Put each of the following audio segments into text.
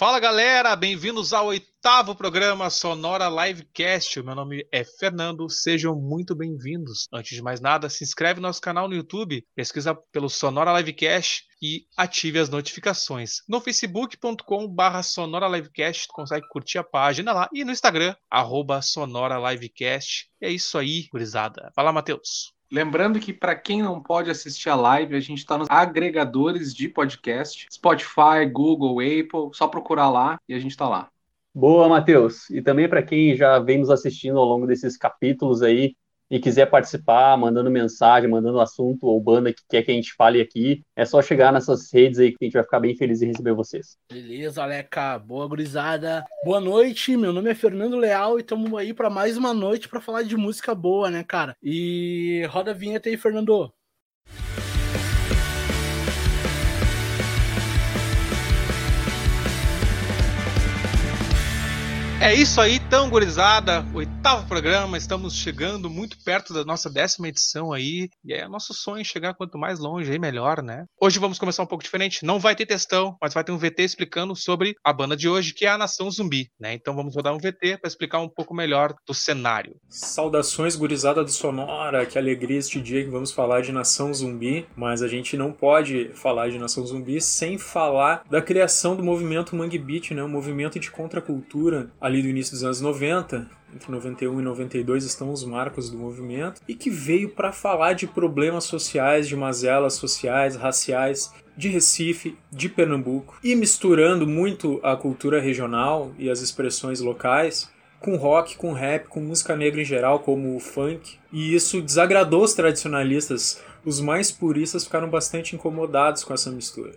Fala galera, bem-vindos ao oitavo programa Sonora Livecast. Meu nome é Fernando, sejam muito bem-vindos. Antes de mais nada, se inscreve no nosso canal no YouTube, pesquisa pelo Sonora Livecast e ative as notificações. No facebook.com/barra Sonora Livecast, consegue curtir a página lá e no Instagram, arroba Sonora Livecast. É isso aí, gurizada. Fala, Matheus. Lembrando que para quem não pode assistir a live, a gente está nos agregadores de podcast, Spotify, Google, Apple, só procurar lá e a gente está lá. Boa, Matheus. E também para quem já vem nos assistindo ao longo desses capítulos aí, e quiser participar, mandando mensagem, mandando assunto ou banda que quer que a gente fale aqui, é só chegar nessas redes aí que a gente vai ficar bem feliz em receber vocês. Beleza, Aleca. Boa gurizada. Boa noite. Meu nome é Fernando Leal e estamos aí para mais uma noite para falar de música boa, né, cara? E roda a vinheta aí, Fernando. É isso aí, tão gurizada. Oitavo programa, estamos chegando muito perto da nossa décima edição aí. E é nosso sonho chegar quanto mais longe aí, melhor, né? Hoje vamos começar um pouco diferente. Não vai ter textão, mas vai ter um VT explicando sobre a banda de hoje, que é a Nação Zumbi, né? Então vamos rodar um VT para explicar um pouco melhor do cenário. Saudações, gurizada do Sonora. Que alegria este dia que vamos falar de Nação Zumbi. Mas a gente não pode falar de Nação Zumbi sem falar da criação do movimento Mangue Beat, né? Um movimento de contracultura ali do início dos anos 90, entre 91 e 92 estão os marcos do movimento, e que veio para falar de problemas sociais, de mazelas sociais, raciais de Recife, de Pernambuco, e misturando muito a cultura regional e as expressões locais com rock, com rap, com música negra em geral, como o funk. E isso desagradou os tradicionalistas. Os mais puristas ficaram bastante incomodados com essa mistura.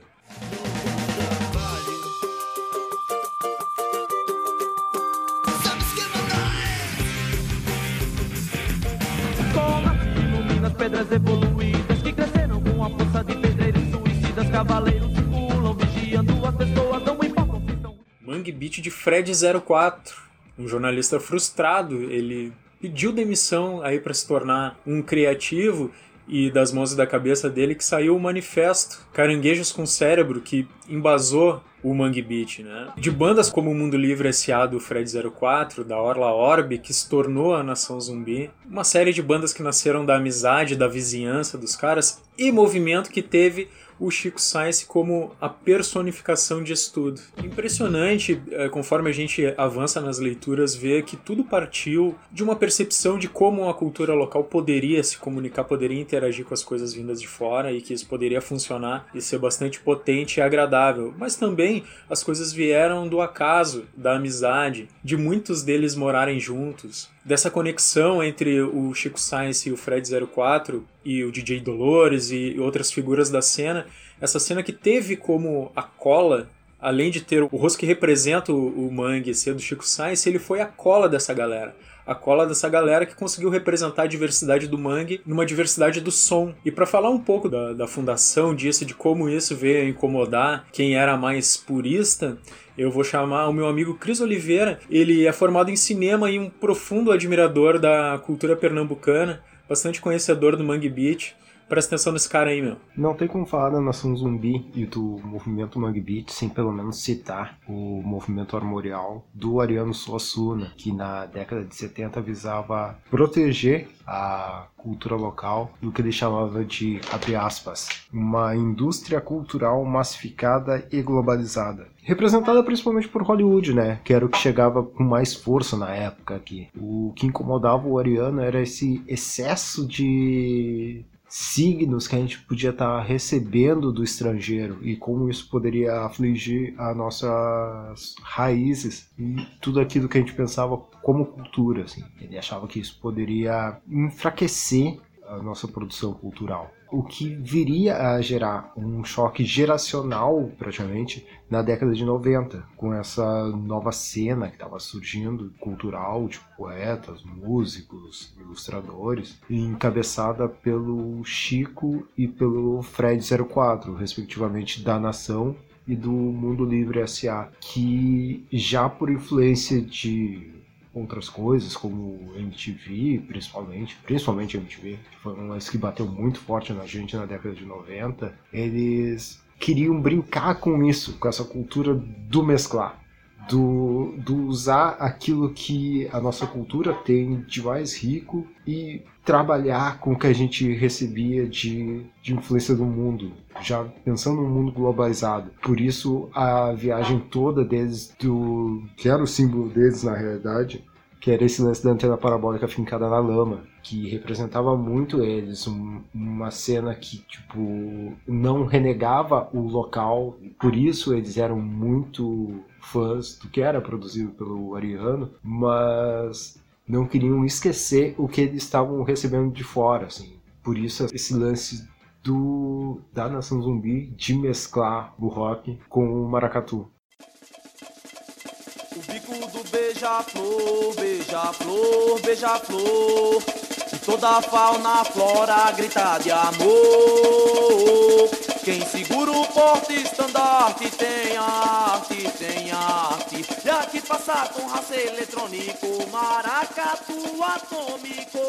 Cavaleiros circulam vigiando as pessoas, não importam se. Mangue Beat de Fred 04, um jornalista frustrado, ele pediu demissão aí para se tornar um criativo e das mãos e da cabeça dele que saiu o manifesto Caranguejos com Cérebro, que embasou o Mangue Beat, né? De bandas como o Mundo Livre S.A. do Fred 04, da Orla Orb, que se tornou a Nação Zumbi, uma série de bandas que nasceram da amizade, da vizinhança dos caras, e movimento que teve o Chico Science como a personificação de estudo. Impressionante, é, conforme a gente avança nas leituras, ver que tudo partiu de uma percepção de como a cultura local poderia se comunicar, poderia interagir com as coisas vindas de fora e que isso poderia funcionar e ser bastante potente e agradável. Mas também as coisas vieram do acaso, da amizade, de muitos deles morarem juntos, dessa conexão entre o Chico Science e o Fred 04 e o DJ Dolores e outras figuras da cena, essa cena que teve como a cola, além de ter o rosto que representa o, o Mangue ser do Chico Science, ele foi a cola dessa galera a cola dessa galera que conseguiu representar a diversidade do mangue numa diversidade do som. E para falar um pouco da, da fundação disso, de como isso veio a incomodar quem era mais purista, eu vou chamar o meu amigo Cris Oliveira. Ele é formado em cinema e um profundo admirador da cultura pernambucana, bastante conhecedor do Mangue Beat. Presta atenção nesse cara aí, meu. Não tem como falar da Nação Zumbi e do movimento Mangue Beat sem pelo menos citar o movimento armorial do Ariano Suassuna, que na década de 70 visava proteger a cultura local do que ele chamava de, abre aspas, uma indústria cultural massificada e globalizada. Representada principalmente por Hollywood, né? Que era o que chegava com mais força na época aqui. O que incomodava o Ariano era esse excesso de signos que a gente podia estar tá recebendo do estrangeiro e como isso poderia afligir as nossas raízes e tudo aquilo que a gente pensava como cultura. Assim. Ele achava que isso poderia enfraquecer a nossa produção cultural o que viria a gerar um choque geracional, praticamente, na década de 90, com essa nova cena que estava surgindo, cultural, de poetas, músicos, ilustradores, encabeçada pelo Chico e pelo Fred 04, respectivamente da Nação e do Mundo Livre S.A., que já por influência de outras coisas, como MTV, principalmente, principalmente MTV, que foi uma que bateu muito forte na gente na década de 90, eles queriam brincar com isso, com essa cultura do mesclar. Do, do usar aquilo que a nossa cultura tem de mais rico e trabalhar com o que a gente recebia de, de influência do mundo, já pensando no mundo globalizado. Por isso a viagem toda deles do que era o símbolo deles na realidade, que era esse lance da antena parabólica fincada na lama, que representava muito eles, um, uma cena que tipo não renegava o local, por isso eles eram muito fãs do que era produzido pelo Ariano, mas não queriam esquecer o que eles estavam recebendo de fora, assim. Por isso esse lance do da Nação Zumbi de mesclar o rock com o maracatu. O bico beija-flor, beija-flor, beija-flor. E toda a fauna, flora grita de amor. Quem segura o porte estandarte tem arte, tem arte. E aqui passa com raça eletrônico, maracatu atômico.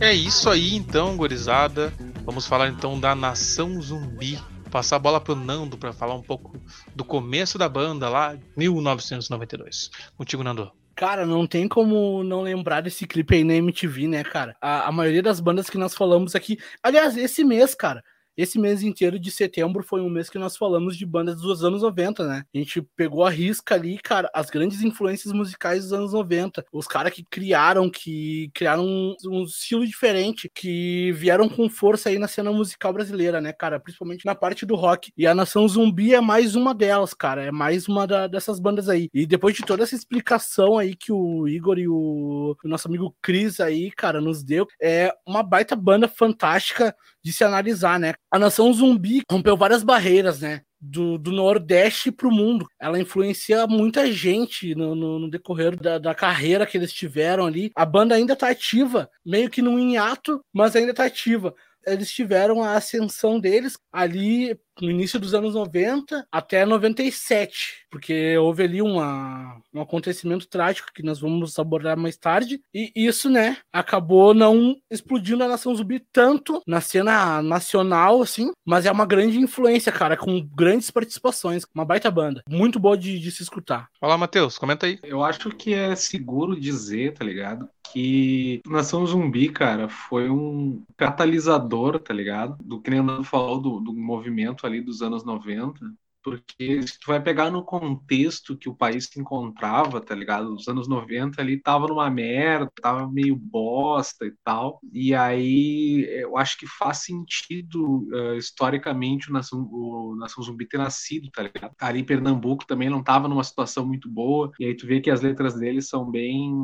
É isso aí então, gorizada. Vamos falar então da Nação Zumbi. Passar a bola pro Nando para falar um pouco do começo da banda lá, 1992. Contigo, Nando. Cara, não tem como não lembrar desse clipe aí na MTV, né, cara? A, a maioria das bandas que nós falamos aqui. Aliás, esse mês, cara. Esse mês inteiro de setembro foi um mês que nós falamos de bandas dos anos 90, né? A gente pegou a risca ali, cara, as grandes influências musicais dos anos 90. Os caras que criaram, que criaram um, estilo diferente, que vieram com força aí na cena musical brasileira, né, cara? Principalmente na parte do rock. E a Nação Zumbi é mais uma delas, cara. É mais uma da, dessas bandas aí. E depois de toda essa explicação aí que o Igor e o, o nosso amigo Cris aí, cara, nos deu, é uma baita banda fantástica de se analisar, né? A nação zumbi rompeu várias barreiras, né? Do, do Nordeste para o mundo. Ela influencia muita gente no, no, no decorrer da, da, carreira que eles tiveram ali. A banda ainda está ativa, meio que num hiato, mas ainda está ativa. Eles tiveram a ascensão deles ali no início dos anos 90 até 97, porque houve ali uma, um acontecimento trágico que nós vamos abordar mais tarde, e isso, né, acabou não explodindo a Nação Zumbi tanto na cena nacional, assim, mas é uma grande influência, cara, com grandes participações, uma baita banda, muito boa de, de se escutar. Fala, Matheus, comenta aí. Eu acho que é seguro dizer, tá ligado? Que Nação Zumbi, cara, foi um catalisador, tá ligado? Do que nem falou do, do movimento ali dos anos 90, porque se tu vai pegar no contexto que o país se encontrava, tá ligado? Os anos 90 ali tava numa merda, tava meio bosta e tal. E aí eu acho que faz sentido uh, historicamente o Nação, o Nação Zumbi ter nascido, tá ligado? Ali em Pernambuco também não tava numa situação muito boa. E aí tu vê que as letras deles são bem.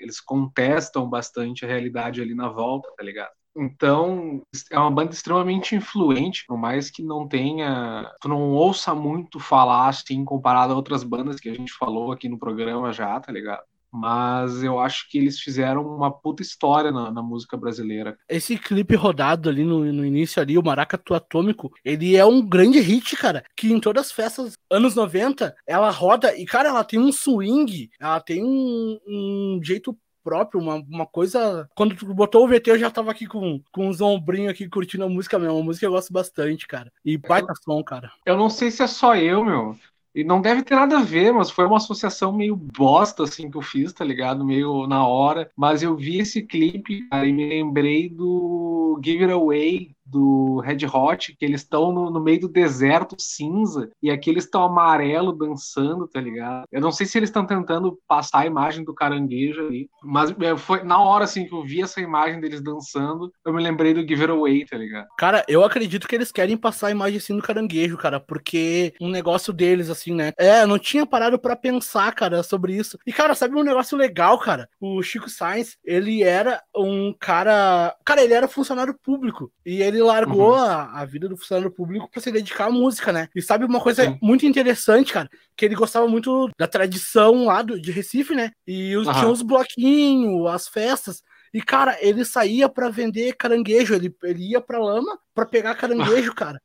Eles contestam bastante a realidade ali na volta, tá ligado? Então, é uma banda extremamente influente, por mais que não tenha. Tu não ouça muito falar assim, comparado a outras bandas que a gente falou aqui no programa já, tá ligado? Mas eu acho que eles fizeram uma puta história na, na música brasileira. Esse clipe rodado ali no, no início ali, o Maracatu Atômico, ele é um grande hit, cara. Que em todas as festas anos 90, ela roda e, cara, ela tem um swing, ela tem um, um jeito próprio, uma, uma coisa. Quando tu botou o VT, eu já tava aqui com, com uns ombrinhos aqui curtindo a música mesmo. Uma música que eu gosto bastante, cara. E baita som, cara. Eu não sei se é só eu, meu. E não deve ter nada a ver, mas foi uma associação meio bosta, assim, que eu fiz, tá ligado? Meio na hora. Mas eu vi esse clipe, cara, e me lembrei do Give It Away, do Red Hot, que eles estão no, no, meio do deserto cinza e aqui eles estão amarelo dançando, tá ligado? Eu não sei se eles estão tentando passar a imagem do caranguejo ali, mas é, foi na hora assim que eu vi essa imagem deles dançando, eu me lembrei do Give It Away, tá ligado? Cara, eu acredito que eles querem passar a imagem assim do caranguejo, cara, porque um negócio deles assim, né? É, eu não tinha parado para pensar, cara, sobre isso. E cara, sabe um negócio legal, cara? O Chico Sainz, ele era um cara, cara, ele era funcionário público e ele largou uhum. a, a, vida do funcionário público para se dedicar à música, né? E sabe uma coisa Sim. muito interessante, cara? Que ele gostava muito da tradição lá do, de Recife, né? E os, uhum. tinha os bloquinhos, as festas. E, cara, ele saía para vender caranguejo. Ele, ele ia pra lama para pegar caranguejo, cara.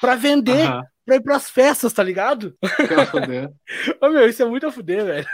Pra vender. Uhum. Pra ir pras festas, tá ligado? Ô, meu, isso é muito a fuder, velho.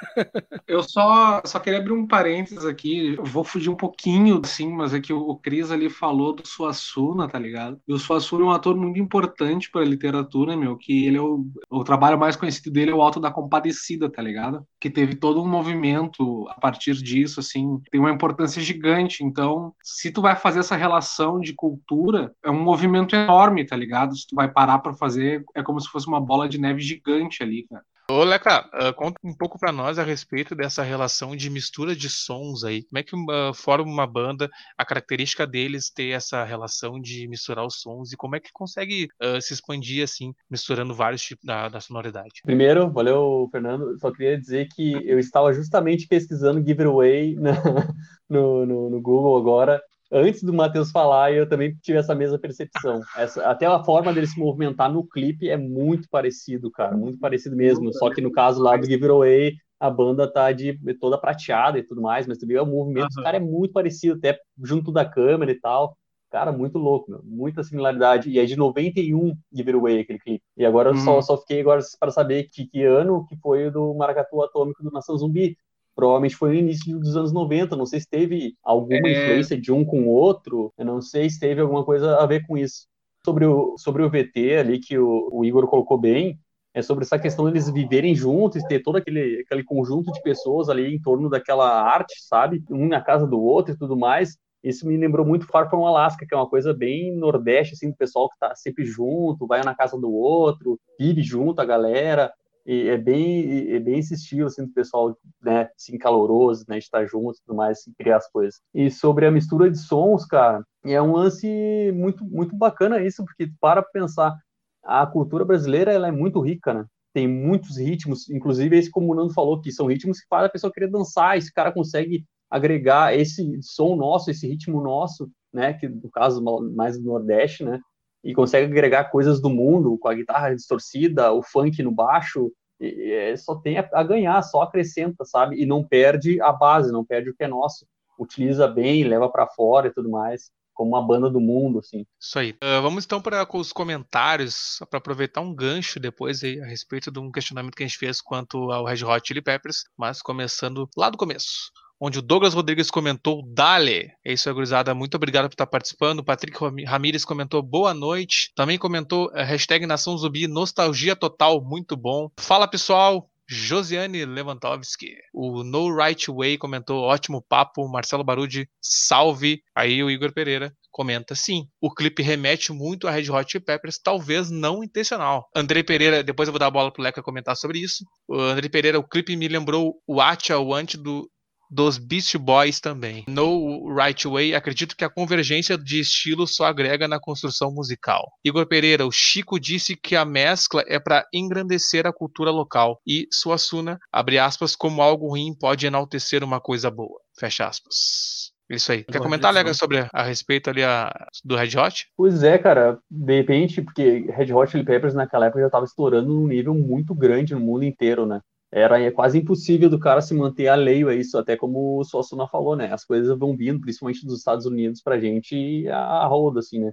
Eu só, só queria abrir um parênteses aqui. Eu vou fugir um pouquinho, assim, mas é que o, o Cris ali falou do Suassuna, tá ligado? E o Suassuna é um ator muito importante pra literatura, meu, que ele é o, o trabalho mais conhecido dele é o Alto da Compadecida, tá ligado? Que teve todo um movimento a partir disso, assim, tem uma importância gigante. Então, se tu vai fazer essa relação de cultura, é um movimento enorme, tá ligado? Se tu vai parar pra fazer, é como se fosse uma bola de neve gigante ali, cara. Ô, Leca, uh, conta um pouco pra nós a respeito dessa relação de mistura de sons aí. Como é que uh, forma uma banda, a característica deles ter essa relação de misturar os sons e como é que consegue uh, se expandir assim, misturando vários tipos da, da, sonoridade? Primeiro, valeu, Fernando. Só queria dizer que eu estava justamente pesquisando Giveaway no, no, no Google agora antes do Matheus falar, eu também tive essa mesma percepção. Essa, até a forma dele se movimentar no clipe é muito parecido, cara, muito parecido mesmo. Só que no caso lá do Give It Away, a banda tá de toda prateada e tudo mais, mas também o movimento uhum. cara é muito parecido, até junto da câmera e tal. Cara, muito louco, meu. muita similaridade. E é de 91 Give It Away aquele clipe. E agora eu só, uhum. só fiquei agora para saber que, que ano que foi o do Maracatu Atômico do Nação Zumbi provavelmente foi no início dos anos 90. Não sei se teve alguma é... influência de um com o outro, eu não sei se teve alguma coisa a ver com isso. Sobre o, sobre o VT ali que o, o Igor colocou bem, é sobre essa questão deles viverem juntos, ter todo aquele, aquele conjunto de pessoas ali em torno daquela arte, sabe? Um na casa do outro e tudo mais. Isso me lembrou muito Far From Alaska, que é uma coisa bem nordeste, assim, do pessoal que tá sempre junto, vai na casa do outro, vive junto a galera. E é bem, é bem estilo, assim, do pessoal, né, assim, caloroso, né, estar junto e tudo mais, assim, criar as coisas. E sobre a mistura de sons, cara, é um lance muito, muito bacana isso, porque para pensar, a cultura brasileira, ela é muito rica, né? Tem muitos ritmos, inclusive esse como o Nando falou, que são ritmos que fazem a pessoa querer dançar, esse cara consegue agregar esse som nosso, esse ritmo nosso, né, que no caso mais do Nordeste, né, e consegue agregar coisas do mundo com a guitarra distorcida, o funk no baixo, e, e só tem a, a, ganhar, só acrescenta, sabe? E não perde a base, não perde o que é nosso. Utiliza bem, leva para fora e tudo mais, como uma banda do mundo, assim. Isso aí. Uh, vamos então para os comentários, para aproveitar um gancho depois aí, a respeito de um questionamento que a gente fez quanto ao Red Hot Chili Peppers, mas começando lá do começo onde o Douglas Rodrigues comentou Dale. É isso gurizada. Muito obrigado por estar participando. O Patrick Ramires comentou boa noite. Também comentou uh, hashtag Nação Zumbi, nostalgia total, muito bom. Fala pessoal, Josiane Lewandowski. O No Right Way comentou: ótimo papo. Marcelo Barudi, salve. Aí o Igor Pereira comenta: sim, o clipe remete muito a Red Hot Peppers, talvez não intencional. Andrei Pereira, depois eu vou dar a bola pro Leca comentar sobre isso. O Andrei Pereira, o clipe me lembrou o Acha, o Ante do dos Beast Boys também. No Right Way, acredito que a convergência de estilos só agrega na construção musical. Igor Pereira, o Chico disse que a mescla é para engrandecer a cultura local e Suassuna, abre aspas, como algo ruim pode enaltecer uma coisa boa. Fecha aspas. Isso aí. Quer comentar, Lega, sobre a, a respeito ali a, do Red Hot? Pois é, cara. De repente, porque Red Hot Chili Peppers naquela época já estava explorando um nível muito grande no mundo inteiro, né? Era quase impossível do cara se manter alheio a isso, até como o Suassuna falou, né? As coisas vão vindo, principalmente dos Estados Unidos, pra gente a roda, assim, né?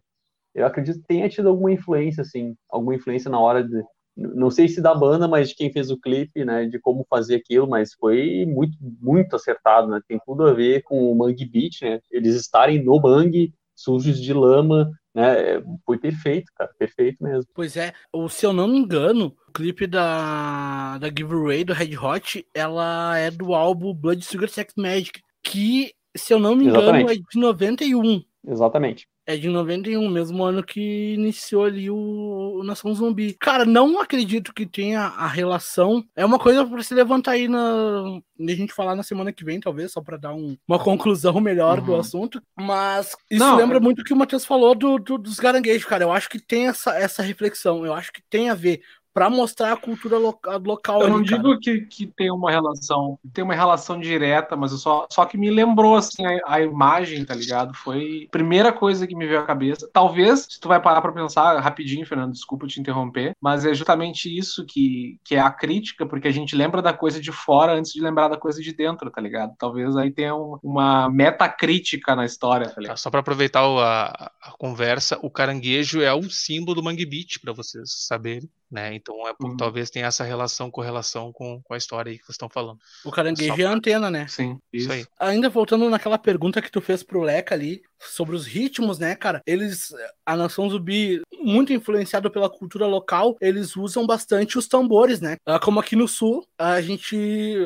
Eu acredito que tenha tido alguma influência, assim, alguma influência na hora de. Não sei se da banda, mas de quem fez o clipe, né? De como fazer aquilo, mas foi muito, muito acertado, né? Tem tudo a ver com o Mangue Beach, né? Eles estarem no Mangue, sujos de lama, né? Foi perfeito, cara, perfeito mesmo. Pois é, o, se eu não me engano, o clipe da, da Giveaway do Red Hot, ela é do álbum Blood Sugar Sex Magic, que, se eu não me engano, Exatamente. é de 91. Exatamente. É de 91, mesmo ano que iniciou ali o, o Nação Zumbi. Cara, não acredito que tenha a relação. É uma coisa para se levantar aí na. A gente falar na semana que vem, talvez, só para dar um, uma conclusão melhor uhum. do assunto. Mas isso não, lembra é... muito o que o Matheus falou do, do, dos garanguejos, cara. Eu acho que tem essa, essa reflexão. Eu acho que tem a ver para mostrar a cultura loca local. Eu ali, não digo que, que tem uma relação, tem uma relação direta, mas eu só, só que me lembrou assim a, a, imagem, tá ligado? Foi a primeira coisa que me veio à cabeça. Talvez, se tu vai parar para pensar rapidinho, Fernando, desculpa te interromper, mas é justamente isso que, que é a crítica, porque a gente lembra da coisa de fora antes de lembrar da coisa de dentro, tá ligado? Talvez aí tenha um, uma metacrítica na história, tá ligado? Só para aproveitar a, a, conversa, o caranguejo é um símbolo do Mangue Beach, para vocês saberem né? Então é Uhum. talvez tenha essa relação, correlação com, com a história aí que vocês estão falando. O caranguejo Só- é a antena, né? Sim, Isso isso. aí. Ainda voltando naquela pergunta que tu fez pro Leca ali, sobre os ritmos, né, cara? Eles, a nação zumbi, muito influenciado pela cultura local, eles usam bastante os tambores, né? Ah, Como aqui no sul, a gente,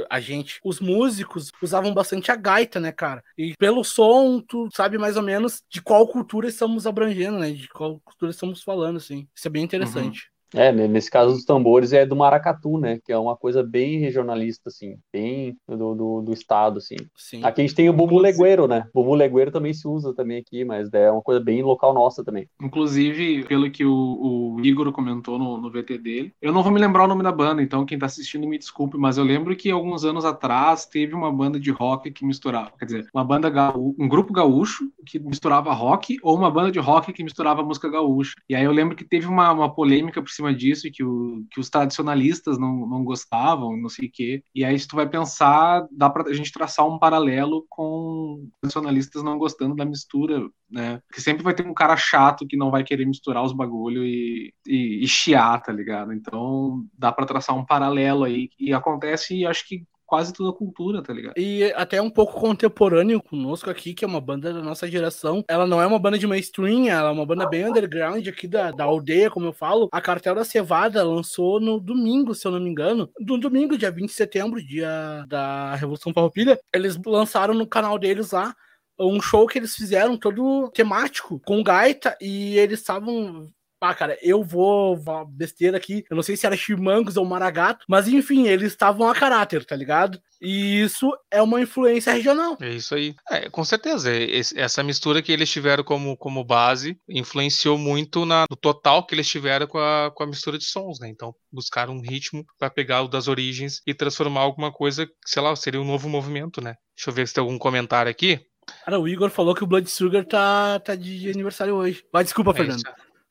a gente, os músicos usavam bastante a gaita, né, cara? E pelo som, tu sabe mais ou menos de qual cultura estamos abrangendo, né? De qual cultura estamos falando, assim. Isso é bem interessante. É, nesse caso os tambores é do maracatu, né? Que é uma coisa bem regionalista, assim, bem do, do, do estado, assim. Sim. Aqui a gente tem o bumbo legueiro, né? Bumbo legueiro também se usa também aqui, mas é uma coisa bem local nossa também. Inclusive, pelo que o, o Igor comentou no, no VT dele, eu não vou me lembrar o nome da banda, então quem tá assistindo me desculpe, mas eu lembro que alguns anos atrás teve uma banda de rock que misturava, quer dizer, uma banda gaú- um grupo gaúcho que misturava rock ou uma banda de rock que misturava música gaúcha. E aí eu lembro que teve uma, uma polêmica por cima disso, e que, o, que os tradicionalistas não, não gostavam, não sei o quê. E aí, se tu vai pensar, dá pra gente traçar um paralelo com tradicionalistas não gostando da mistura né? Porque sempre vai ter um cara chato que não vai querer misturar os bagulho e, e, e chiar, tá ligado? Então dá pra traçar um paralelo aí e acontece, acho que quase toda a cultura, tá ligado? E até um pouco contemporâneo conosco aqui, que é uma banda da nossa geração. Ela não é uma banda de mainstream, ela é uma banda bem underground aqui da, da aldeia, como eu falo. A Cartel da Cevada lançou no domingo, se eu não me engano. No domingo, dia 20 de setembro, dia da Revolução Farroupilha. Eles lançaram no canal deles lá um show que eles fizeram todo temático, com gaita, e eles estavam ah, cara, eu vou, besteira aqui. Eu não sei se era Chimangos ou Maragato, mas enfim, eles estavam a caráter, tá ligado? E isso é uma influência regional. É isso aí. É, com certeza. esse- essa mistura que eles tiveram como, como base influenciou muito na, no total que eles tiveram com a, com a mistura de sons, né? Então, buscaram um ritmo para pegar o das origens e transformar alguma coisa, que, sei lá, seria um novo movimento, né? Deixa eu ver se tem algum comentário aqui. Cara, o Igor falou que o Blood Sugar tá, tá de aniversário hoje. Vai, desculpa, É Fernando. isso.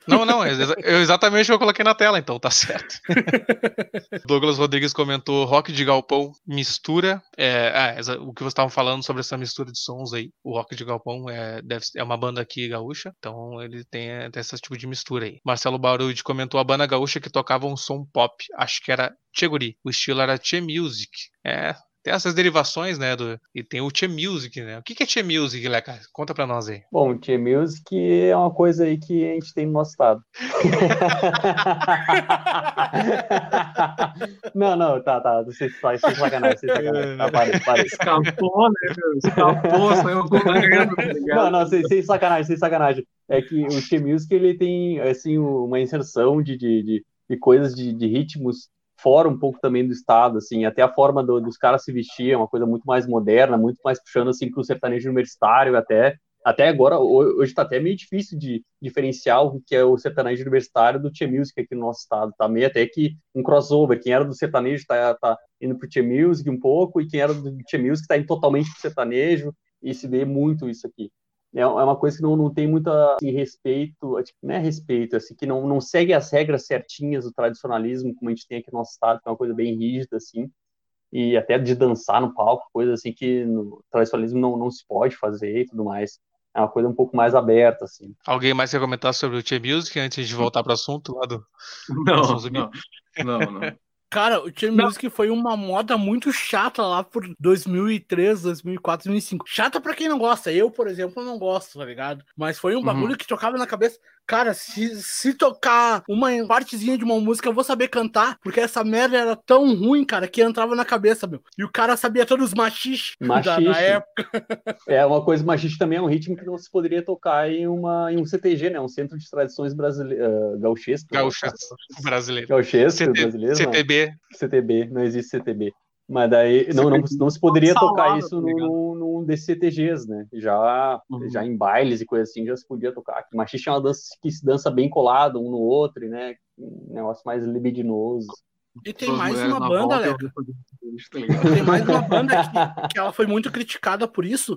Não, não, é exa- exatamente o que eu coloquei na tela, então tá certo. Douglas Rodrigues comentou rock de galpão, mistura. É, ah, o que vocês estavam falando sobre essa mistura de sons aí. O rock de galpão é, deve, é uma banda aqui gaúcha, então ele tem, tem esse tipo de mistura aí. Marcelo Barude comentou a banda gaúcha que tocava um som pop, acho que era Cheguri. O estilo era Che Music. É. Tem essas derivações, né? Do, e tem o Che Music, né? O que que é Che Music, Leca? Conta pra nós aí. Bom, o Tia Music é uma coisa aí que a gente tem no nosso estado. não, não, tá, tá. Sem, sem sacanagem, sem sacanagem. Tá, parei, parei. Escapou, né? meu? Escapou, saiu correndo, tá Não, não, sem, sem sacanagem, sem sacanagem. É que o Che Music, ele tem, assim, uma inserção de, de, de, de coisas, de, de ritmos fora um pouco também do estado, assim, até a forma do- dos caras se vestir é uma coisa muito mais moderna, muito mais puxando, assim, pro sertanejo universitário até, até agora, ho- hoje tá até meio difícil de diferenciar o que é o sertanejo universitário do Che Music aqui no nosso estado, tá? Meio até que um crossover, quem era do sertanejo tá, tá indo pro Che Music um pouco, e quem era do Che Music tá indo totalmente pro sertanejo, e se vê muito isso aqui é é uma coisa que não, não tem muito assim, respeito, tipo, não é respeito, assim, que não, não segue as regras certinhas do tradicionalismo, como a gente tem aqui no nosso estado, que é uma coisa bem rígida, assim, e até de dançar no palco, coisa assim que no tradicionalismo não, não se pode fazer e tudo mais. É uma coisa um pouco mais aberta, assim. Alguém mais quer comentar sobre o Che Music antes de voltar pro assunto lá do. Não, não, não, não. Cara, o Chain Music foi uma moda muito chata lá por 2003, 2004, 2005. Chata pra quem não gosta. Eu, por exemplo, não gosto, tá ligado? Mas foi um Uhum. bagulho que tocava na cabeça. Cara, se, se tocar uma partezinha de uma música, eu vou saber cantar, porque essa merda era tão ruim, cara, que entrava na cabeça, meu. E o cara sabia todos os machiches da, Machixe. da época. É uma coisa, machista também é um ritmo que não se poderia tocar em, uma, em um CTG, né? Um Centro de Tradições Brasileiras, uh, gauchesco. brasileiro. Gauchesco, CT brasileiro, não. CTB. CTB, não existe CTB. Mas daí não, não, não se poderia tocar isso tá num, num desses CTGs, né? Já, Uhum. já em bailes e coisa assim já se podia tocar. Que machista é uma dança que se dança bem colado um no outro, né? Um negócio mais libidinoso. E tem As mais uma banda, isso, tá? Tem mais uma banda que, que ela foi muito criticada por isso,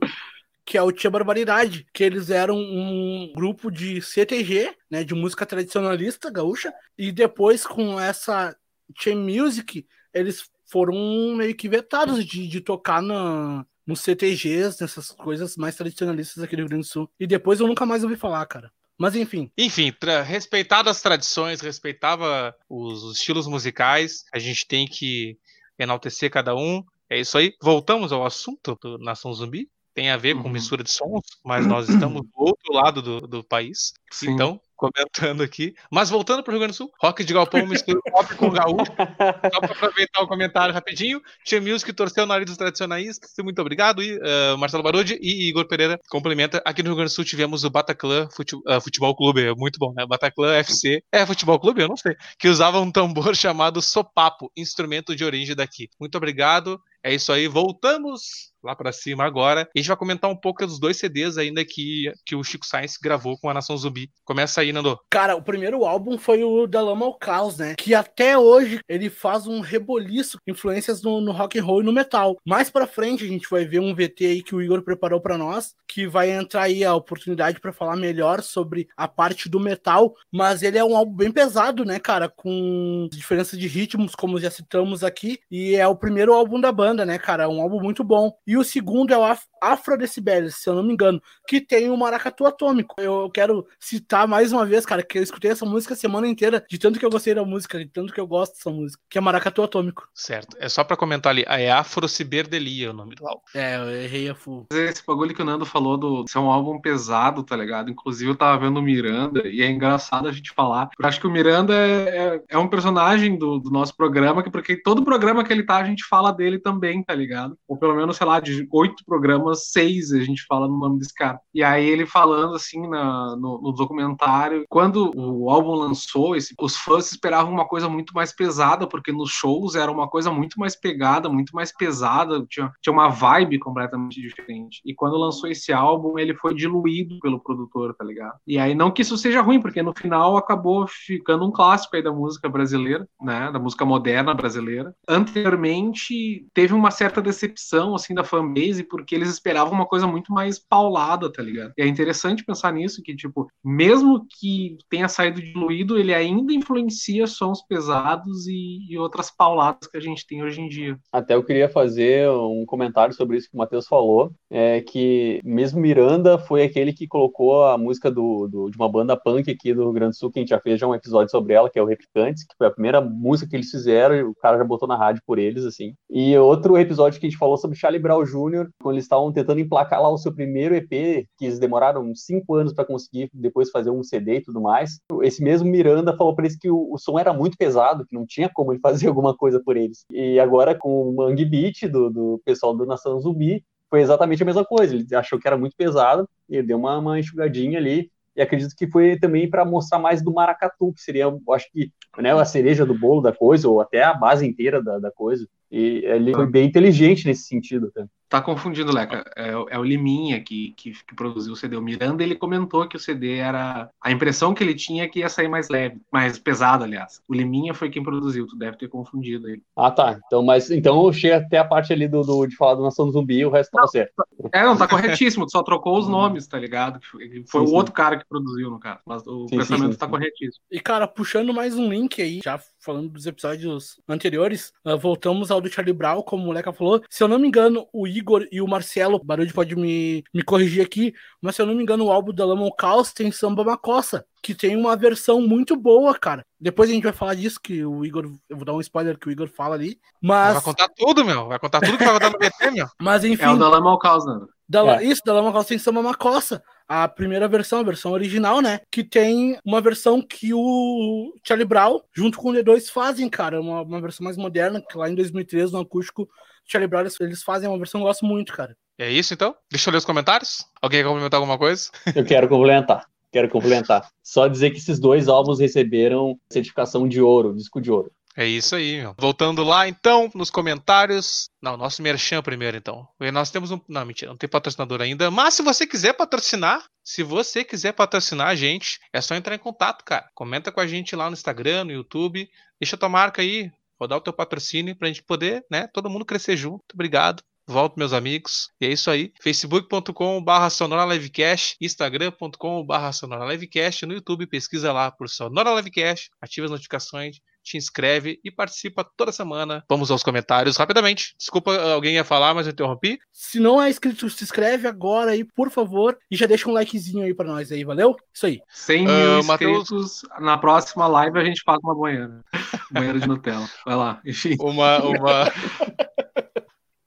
que é o Tia Barbaridade, que eles eram um grupo de CTG, né, de música tradicionalista gaúcha, e depois com essa Tia Music, eles foram meio que vetados de, de tocar na, nos CTGs, nessas coisas mais tradicionalistas aqui do Rio Grande do Sul. E depois eu nunca mais ouvi falar, cara. Mas enfim. Enfim, tra respeitado as tradições, respeitava os, os estilos musicais, a gente tem que enaltecer cada um. É isso aí. Voltamos ao assunto do Nação Zumbi. Tem a ver com Uhum. mistura de sons, mas nós estamos do outro lado do, do país. Sim. Então, comentando aqui. Mas voltando para o Rio Grande do Sul, rock de galpão mistura pop com gaúcho. Só para aproveitar o comentário rapidinho. Tia Music torceu na área dos tradicionalistas. Muito obrigado. E, eh, Marcelo Barodi e Igor Pereira complementa. Aqui no Rio Grande do Sul tivemos o Bataclan Fute- ah, Futebol Clube. É muito bom, né? Bataclan FC. É Futebol Clube? Eu não sei. Que usava um tambor chamado sopapo, instrumento de origem daqui. Muito obrigado. É isso aí. Voltamos lá pra cima agora. E a gente vai comentar um pouco dos dois CDs ainda que, que o Chico Sainz gravou com a Nação Zumbi. Começa aí, Nando. Cara, o primeiro álbum foi o Da Lama ao Caos, né? Que até hoje ele faz um reboliço, influências no, no rock and roll e no metal. Mais pra frente a gente vai ver um VT aí que o Igor preparou pra nós, que vai entrar aí a oportunidade pra falar melhor sobre a parte do metal, mas ele é um álbum bem pesado, né, cara, com diferença de ritmos, como já citamos aqui, e é o primeiro álbum da banda, né, cara? Um álbum muito bom. E o segundo é o Afro se eu não me engano, que tem o Maracatu Atômico. Eu quero citar mais uma vez, cara, que eu escutei essa música a semana inteira, de tanto que eu gostei da música, de tanto que eu gosto dessa música, que é Maracatu Atômico. Certo. É só pra comentar ali. É Afrociberdelia o nome do álbum. É, eu errei a full. Esse bagulho que o Nando falou do ser um álbum pesado, tá ligado? Inclusive eu tava vendo o Miranda e é engraçado a gente falar. Eu acho que o Miranda é, é, é um personagem do, do nosso programa, que porque todo programa que ele tá, a gente fala dele também, tá ligado? Ou pelo menos, sei lá, de oito programas, seis a gente fala no nome desse cara. E aí ele falando assim na, no, no documentário, quando o álbum lançou, esse, os fãs esperavam uma coisa muito mais pesada, porque nos shows era uma coisa muito mais pegada, muito mais pesada, tinha, tinha uma vibe completamente diferente. E quando lançou esse álbum, ele foi diluído pelo produtor, tá ligado? E aí, não que isso seja ruim, porque no final acabou ficando um clássico aí da música brasileira, né? Da música moderna brasileira. Anteriormente, teve uma certa decepção, assim, da fanbase, porque eles esperavam uma coisa muito mais paulada, tá ligado? E é interessante pensar nisso, que, tipo, mesmo que tenha saído diluído, ele ainda influencia sons pesados e, e outras pauladas que a gente tem hoje em dia. Até eu queria fazer um comentário sobre isso que o Matheus falou, é que mesmo Miranda foi aquele que colocou a música do, do- de uma banda punk aqui do Rio Grande do Sul, que a gente já fez já um episódio sobre ela, que é o Replicantes, que foi a primeira música que eles fizeram e o cara já botou na rádio por eles, assim. E outro episódio que a gente falou sobre Charlie Brown Jr., quando eles estavam tentando emplacar lá o seu primeiro EP, que eles demoraram cinco anos para conseguir depois fazer um CD e tudo mais. Esse mesmo Miranda falou para eles que o, o som era muito pesado, que não tinha como ele fazer alguma coisa por eles. E agora com o Mangue Beat do, do pessoal do Nação Zumbi, foi exatamente a mesma coisa. Ele achou que era muito pesado e deu uma, uma enxugadinha ali. E acredito que foi também para mostrar mais do maracatu, que seria, acho que, né, a cereja do bolo da coisa, ou até a base inteira da, da coisa. E ele foi bem inteligente nesse sentido. Tá? Tá confundindo, Leca. É, é o Liminha que, que, que produziu o CD. O Miranda, ele comentou que o CD era. A impressão que ele tinha é que ia sair mais leve, mais pesado, aliás. O Liminha foi quem produziu, tu deve ter confundido ele. Ah, tá. Então, mas então eu cheguei até a parte ali do, do- de falar do Nação Zumbi e o resto tá certo. É, não, tá corretíssimo, tu só trocou os nomes, tá ligado? Foi, foi Sim, o sim. outro cara que produziu, no caso. Mas o Sim, pensamento sim, tá sim. corretíssimo. E, cara, puxando mais um link aí, já falando dos episódios anteriores, ah, voltamos ao do Charlie Brown, como o moleca falou. Se eu não me engano, o Igor e o Marcelo, o Barulho pode me, me corrigir aqui, mas se eu não me engano, o álbum da Lamon Caos tem Samba Macossa, que tem uma versão muito boa, cara. Depois a gente vai falar disso, que o Igor, eu vou dar um spoiler que o Igor fala ali. Vai Mas, contar tudo, meu. Vai contar tudo que vai contar no VT, meu. mas enfim, É o da Lama ao Caos, né? da, La- É. Isso, da Lama Costa tem Samba Macossa. A primeira versão, a versão original, né? Que tem uma versão que o Charlie Brown, junto com o D2, fazem, cara. Uma, uma versão mais moderna, que lá em 2013, no acústico, Charlie Brown, eles, fazem uma versão que eu gosto muito, cara. É isso então? Deixa eu ler os comentários. Alguém quer complementar alguma coisa? Eu quero complementar. Quero complementar. Só dizer que esses dois álbuns receberam certificação de ouro, disco de ouro. É isso aí, meu. Voltando lá, então, nos comentários. Não, nosso merchan primeiro, então. E Nós temos um. Não, mentira, não tem patrocinador ainda. Mas se você quiser patrocinar, se você quiser patrocinar a gente, é só entrar em contato, cara. Comenta com a gente lá no Instagram, no YouTube. Deixa tua marca aí, rodar o teu patrocínio pra gente poder, né, todo mundo crescer junto. Obrigado. Volto, meus amigos. E é isso aí. facebook.com.br Sonora Livecast, instagram.com.br Sonora Livecast, no YouTube pesquisa lá por Sonora Livecast, ativa as notificações, te inscreve e participa toda semana. Vamos aos comentários rapidamente. Desculpa, alguém ia falar, mas eu interrompi. Se não é inscrito, se inscreve agora aí, por favor, e já deixa um likezinho aí pra nós aí, valeu? Isso aí. 100 Ah, mil Matheus- inscritos. Na próxima live a gente faz uma banheira. banheira de Nutella. Vai lá. Enfim. Uma, uma...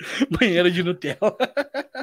Banheiro de Nutella.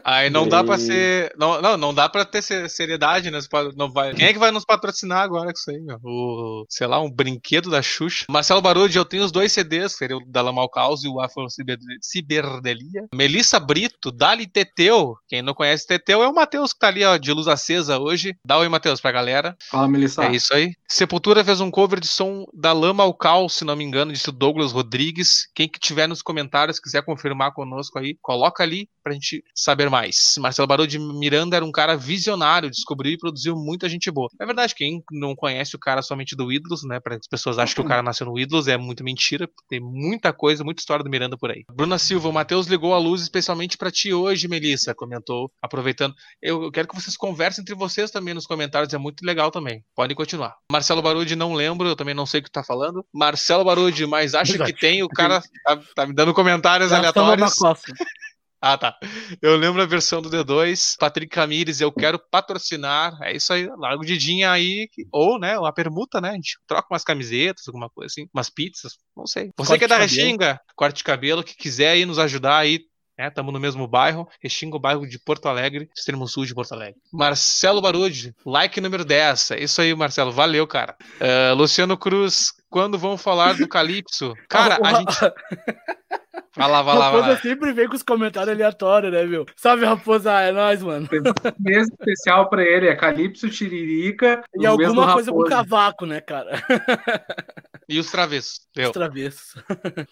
Aí não dá pra E- ser. Não, não, não dá pra ter se- seriedade, né? Não vai... Quem é que vai nos patrocinar agora com isso aí, meu? O, sei lá, um brinquedo da Xuxa. Marcelo Barudi, eu tenho os dois CDs, seria o da Lamal Caos e o Afro Ciber- Ciberdelia. Melissa Brito, Dali Teteu. Quem não conhece Teteu é o Matheus que tá ali, ó, de luz acesa hoje. Dá oi, Matheus, pra galera. Fala, Melissa. É isso aí. Sepultura fez um cover de som da Lama ao Cal, se não me engano, disse o Douglas Rodrigues. Quem que tiver nos comentários, quiser confirmar conosco aí, coloca ali pra gente saber mais. Marcelo Barão de Miranda era um cara visionário, descobriu e produziu muita gente boa. É verdade, quem não conhece o cara somente do Ídolos, né? Para as pessoas acham que o cara nasceu no Ídolos, é muito mentira. Tem muita coisa, muita história do Miranda por aí. Bruna Silva, o Matheus ligou a luz especialmente pra ti hoje, Melissa, comentou, aproveitando. Eu quero que vocês conversem entre vocês também nos comentários, é muito legal também. Podem continuar. Marcelo Barudi, não lembro, eu também não sei o que tá falando. Marcelo Barudi, mas acha que tem, o cara tá, tá me dando comentários aleatórios. Ah, tá. Eu lembro a versão do D2. Patrick Camires, eu quero patrocinar. É isso aí, larga o Didinha aí. Ou, né, uma permuta, né? A gente troca umas camisetas, alguma coisa assim, umas pizzas, não sei. Você que é da de. Restinga, corte de cabelo, que quiser aí nos ajudar aí. né? Tamo no mesmo bairro, Restinga, o bairro de Porto Alegre, extremo sul de Porto Alegre. Marcelo Barudi, like número 10. É isso aí, Marcelo. Valeu, cara. Ah, Luciano Cruz, quando vão falar do Calypso? Cara, a gente. Vai lá, vai lá, vai Raposa lá. sempre vem com os comentários aleatórios, né, meu? Salve, Raposa, é nóis, mano. Mês especial pra ele é Calypso, Tiririca E mesmo alguma coisa com cavaco, né, cara? E os travessos? Os travessos.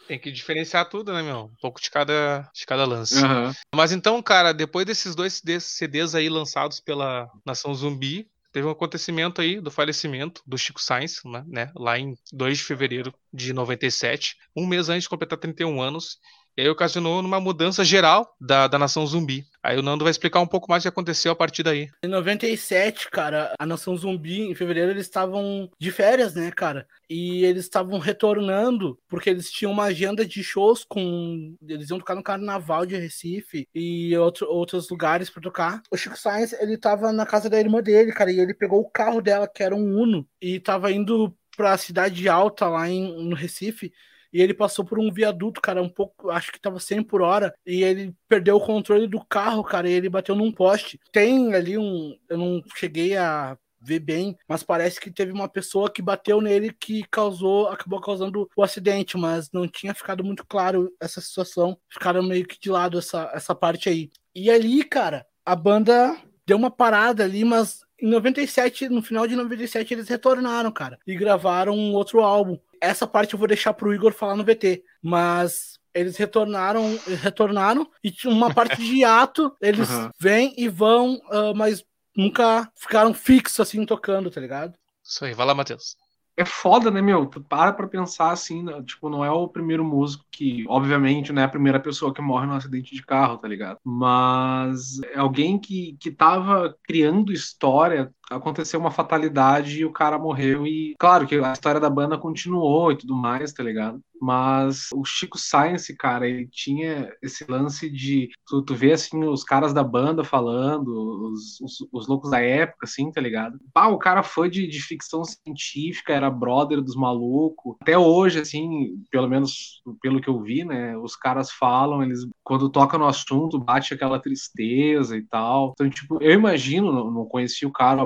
Tem que diferenciar tudo, né, meu? Um pouco de cada, de cada lance. Aham. Mas então, cara, depois desses dois CDs aí lançados pela Nação Zumbi, teve um acontecimento aí do falecimento do Chico Sainz, né, né, lá em 2 de fevereiro de 97, um mês antes de completar 31 anos. E aí ocasionou numa mudança geral da, da Nação Zumbi. Aí o Nando vai explicar um pouco mais o que aconteceu a partir daí. Em 97, cara, a Nação Zumbi, em fevereiro, eles estavam de férias, né, cara? E eles estavam retornando, porque eles tinham uma agenda de shows com. Eles iam tocar no Carnaval de Recife e outro, outros lugares pra tocar. O Chico Sainz, ele tava na casa da irmã dele, cara, e ele pegou o carro dela, que era um Uno, e tava indo pra Cidade Alta, lá em, no Recife. E ele passou por um viaduto, cara, um pouco, acho que tava 100 por hora, e ele perdeu o controle do carro, cara, e ele bateu num poste. Tem ali um, eu não cheguei a ver bem, mas parece que teve uma pessoa que bateu nele que causou, acabou causando o acidente, mas não tinha ficado muito claro essa situação. Ficaram meio que de lado essa, essa parte aí. E ali, cara, a banda deu uma parada ali, mas em 97, no final de 97, eles retornaram, cara, e gravaram um outro álbum. Essa parte eu vou deixar pro Igor falar no VT, mas eles retornaram, eles retornaram e tinha uma parte de hiato, eles Aham. vêm e vão, ah, mas nunca ficaram fixos assim tocando, tá ligado? Isso aí, vai lá, Matheus. É foda, né, meu? Tu para pra pensar assim, né? tipo, não é o primeiro músico que, obviamente, não é a primeira pessoa que morre num acidente de carro, tá ligado? Mas é alguém que, que tava criando história, aconteceu uma fatalidade e o cara morreu e, claro que a história da banda continuou e tudo mais, tá ligado? Mas o Chico Science, cara, ele tinha esse lance de. Tu, tu vê, assim, os caras da banda falando, os, os, os loucos da época, assim, tá ligado? Pá, o cara foi de, de ficção científica, era brother dos malucos. Até hoje, assim, pelo menos pelo que eu vi, né? Os caras falam, eles, quando toca no assunto, bate aquela tristeza e tal. Então, tipo, eu imagino, não, conheci o cara,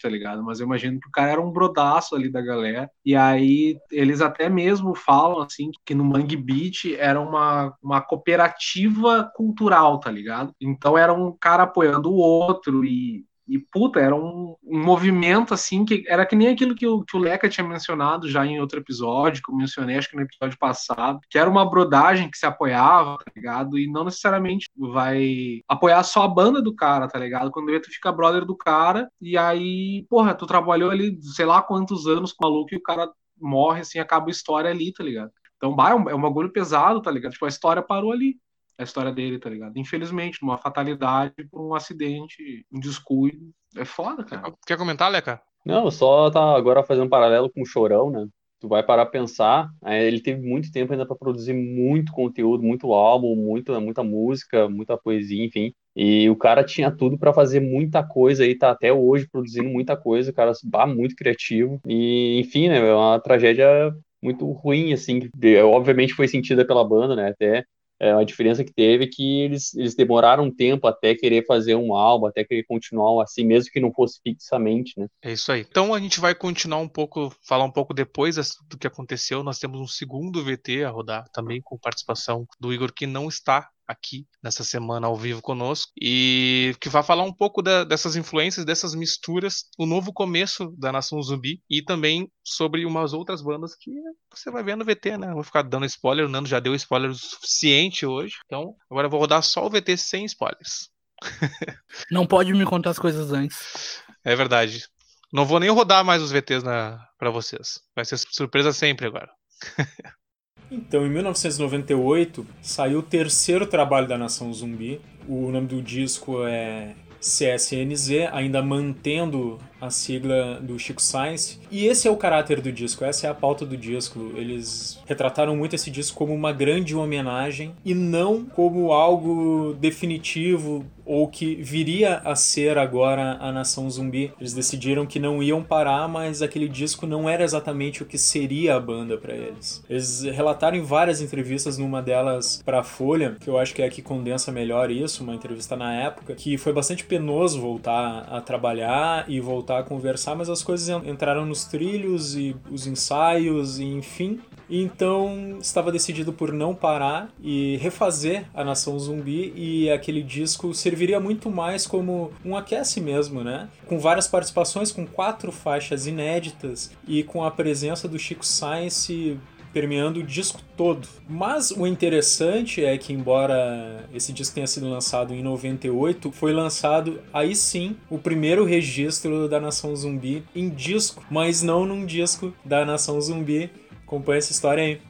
tá ligado? Mas eu imagino que o cara era um brodaço ali da galera. E aí, eles até mesmo falam assim, que no Mangue Beach era uma, uma cooperativa cultural, tá ligado? Então era um cara apoiando o outro e, e puta, era um, um movimento assim, que era que nem aquilo que o, que o Leca tinha mencionado já em outro episódio, que eu mencionei acho que no episódio passado, que era uma brodagem que se apoiava, tá ligado? E não necessariamente vai apoiar só a banda do cara, tá ligado? Quando tu fica brother do cara e aí, porra, tu trabalhou ali sei lá quantos anos com o maluco e o cara morre, assim, acaba a história ali, tá ligado? Então, bah, é um, é um bagulho pesado, tá ligado? Tipo, a história parou ali. A história dele, tá ligado? Infelizmente, numa fatalidade, por um acidente, um descuido. É foda, cara. Quer comentar, Leca? Não, só tá agora fazendo um paralelo com o Chorão, né? tu vai parar a pensar, é, ele teve muito tempo ainda para produzir muito conteúdo, muito álbum, muita, muita música, muita poesia, enfim. E o cara tinha tudo para fazer muita coisa e tá até hoje produzindo muita coisa, o cara é muito criativo. E, enfim, né, é uma tragédia muito ruim, assim, que, obviamente foi sentida pela banda, né, até é, a diferença que teve é que eles, eles demoraram um tempo até querer fazer um álbum, até querer continuar assim, mesmo que não fosse fixamente, né? É isso aí. Então a gente vai continuar um pouco, falar um pouco depois do que aconteceu. Nós temos um segundo VT a rodar, também com participação do Igor, que não está aqui nessa semana ao vivo conosco e que vai falar um pouco da, dessas influências, dessas misturas, o novo começo da Nação Zumbi e também sobre umas outras bandas que você vai ver no VT, né? vou ficar dando spoiler, o Nando já deu spoiler o suficiente hoje, então agora eu vou rodar só o VT sem spoilers. Não pode me contar as coisas antes. É verdade. Não vou nem rodar mais os VTs para vocês. Vai ser surpresa sempre agora. Então, em 1998, saiu o terceiro trabalho da Nação Zumbi. O nome do disco é CSNZ, ainda mantendo a sigla do Chico Science. E esse é o caráter do disco, essa é a pauta do disco. Eles retrataram muito esse disco como uma grande homenagem e não como algo definitivo ou que viria a ser agora a Nação Zumbi. Eles decidiram que não iam parar, mas aquele disco não era exatamente o que seria a banda para eles. Eles relataram em várias entrevistas, numa delas para a Folha, que eu acho que é a que condensa melhor isso, uma entrevista na época, que foi bastante penoso voltar a trabalhar e voltar a conversar, mas as coisas entraram nos trilhos e os ensaios, e enfim, então estava decidido por não parar e refazer a Nação Zumbi e aquele disco serviria muito mais como um aquece mesmo, né? Com várias participações, com quatro faixas inéditas e com a presença do Chico Science permeando o disco todo. Mas o interessante é que, embora esse disco tenha sido lançado em 98, foi lançado aí sim o primeiro registro da Nação Zumbi em disco, mas não num disco da Nação Zumbi Acompanha essa história aí.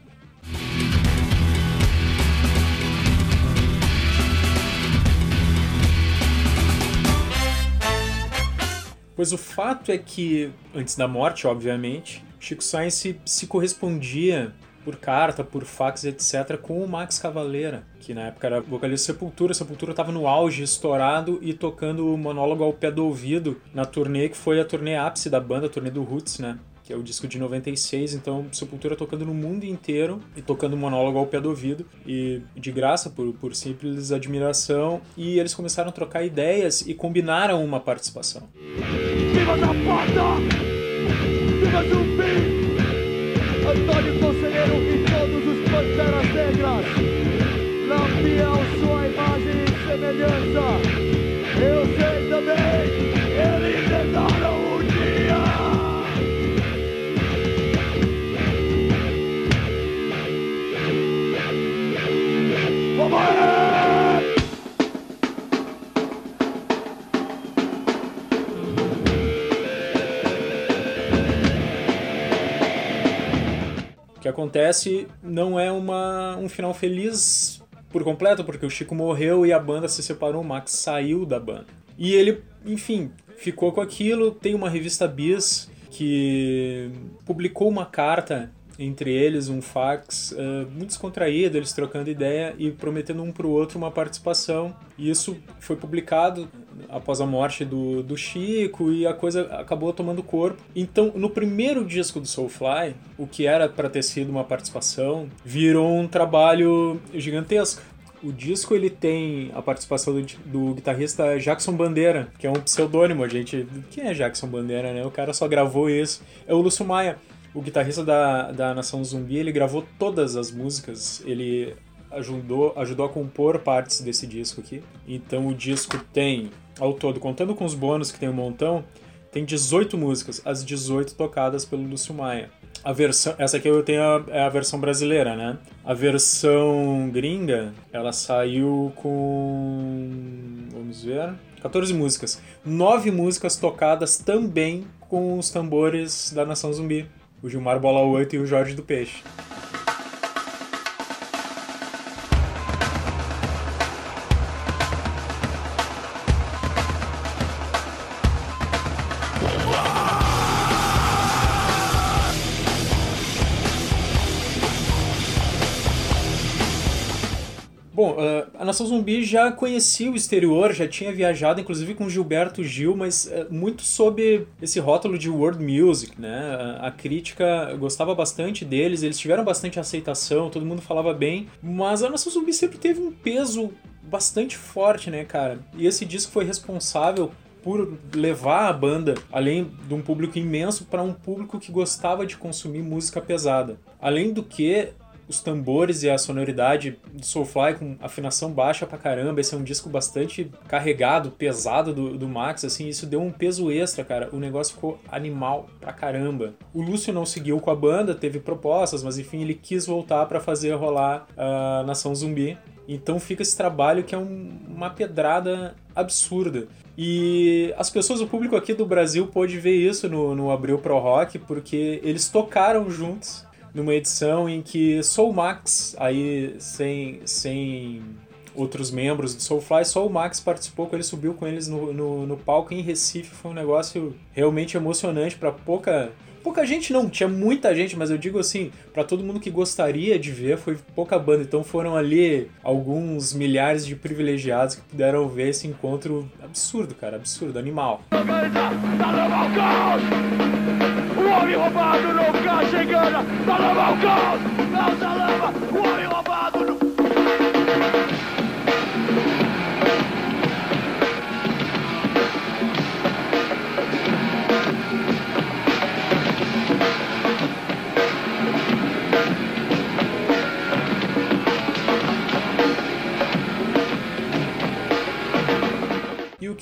Pois o fato é que, antes da morte, obviamente, Chico Science se correspondia por carta, por fax, etc., com o Max Cavaleira, que na época era vocalista Sepultura. Sepultura estava no auge, estourado e tocando o monólogo ao pé do ouvido na turnê que foi a turnê ápice da banda, a turnê do Roots, né? que é o disco de 96, então Sepultura tocando no mundo inteiro e tocando monólogo ao pé do ouvido e de graça, por, por simples admiração, e eles começaram a trocar ideias e combinaram uma participação. Viva da porta! Viva Zumbi! Antônio Conselheiro e todos os Panteras Negras! Lampião, sua imagem e semelhança! Acontece não é uma, um final feliz por completo, porque o Chico morreu e a banda se separou, o Max saiu da banda. E ele, enfim, ficou com aquilo. Tem uma revista Bis que publicou uma carta entre eles um fax uh, muito descontraído, eles trocando ideia e prometendo um para o outro uma participação. E isso foi publicado após a morte do, do Chico e a coisa acabou tomando corpo. Então, no primeiro disco do Soulfly, o que era para ter sido uma participação virou um trabalho gigantesco. O disco ele tem a participação do, do, guitarrista Jackson Bandeira, que é um pseudônimo. A gente. Quem é Jackson Bandeira, né? O cara só gravou isso. É o Lúcio Maia o guitarrista da, da Nação Zumbi, ele gravou todas as músicas, ele ajudou, ajudou a compor partes desse disco aqui. Então o disco tem, ao todo, contando com os bônus que tem um montão, tem 18 músicas, as 18 tocadas pelo Lúcio Maia. A versão, essa aqui eu tenho a, é a versão brasileira, né? A versão gringa, ela saiu com, vamos ver, 14 músicas. 9 músicas tocadas também com os tambores da Nação Zumbi o Gilmar Bola 8 e o Jorge do Peixe. Bom, uh, a Nação Zumbi já conhecia o exterior, já tinha viajado, inclusive com Gilberto Gil, mas uh, muito sob esse rótulo de world music, né? A crítica gostava bastante deles, eles tiveram bastante aceitação, todo mundo falava bem, mas a Nação Zumbi sempre teve um peso bastante forte, né, cara? E esse disco foi responsável por levar a banda, além de um público imenso, para um público que gostava de consumir música pesada. Além do que, os tambores e a sonoridade do Soulfly com afinação baixa pra caramba. Esse é um disco bastante carregado, pesado do, do Max, assim, isso deu um peso extra, cara. O negócio ficou animal pra caramba. O Lúcio não seguiu com a banda, teve propostas, mas enfim, ele quis voltar para fazer rolar a Nação Zumbi. Então fica esse trabalho que é um, uma pedrada absurda. E as pessoas, o público aqui do Brasil pôde ver isso no, no Abril Pro Rock, porque eles tocaram juntos numa edição em que Soul Max, aí sem, sem outros membros do Soulfly, só o Max participou, ele subiu com eles no, no, no palco em Recife, foi um negócio realmente emocionante para pouca pouca gente não, tinha muita gente, mas eu digo assim, para todo mundo que gostaria de ver, foi pouca banda, então foram ali alguns milhares de privilegiados que puderam ver esse encontro absurdo, cara, absurdo, animal. O homem roubado nunca chegando, tá no balcão, não se leva,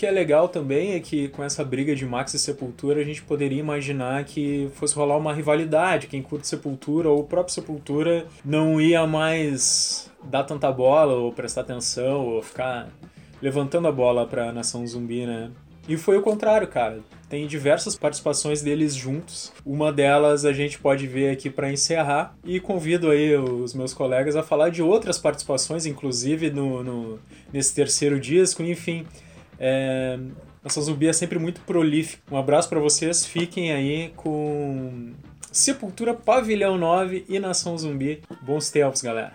que é legal também é que com essa briga de Max e Sepultura a gente poderia imaginar que fosse rolar uma rivalidade, quem curte Sepultura ou o próprio Sepultura não ia mais dar tanta bola ou prestar atenção ou ficar levantando a bola pra Nação Zumbi, né? E foi o contrário, cara. Tem diversas participações deles juntos. Uma delas a gente pode ver aqui para encerrar. E convido aí os meus colegas a falar de outras participações, inclusive no, no nesse terceiro disco. Enfim, é, nossa Zumbi é sempre muito prolífico. Um abraço para vocês, fiquem aí com Sepultura Pavilhão 9 e Nação Zumbi. Bons tempos, galera.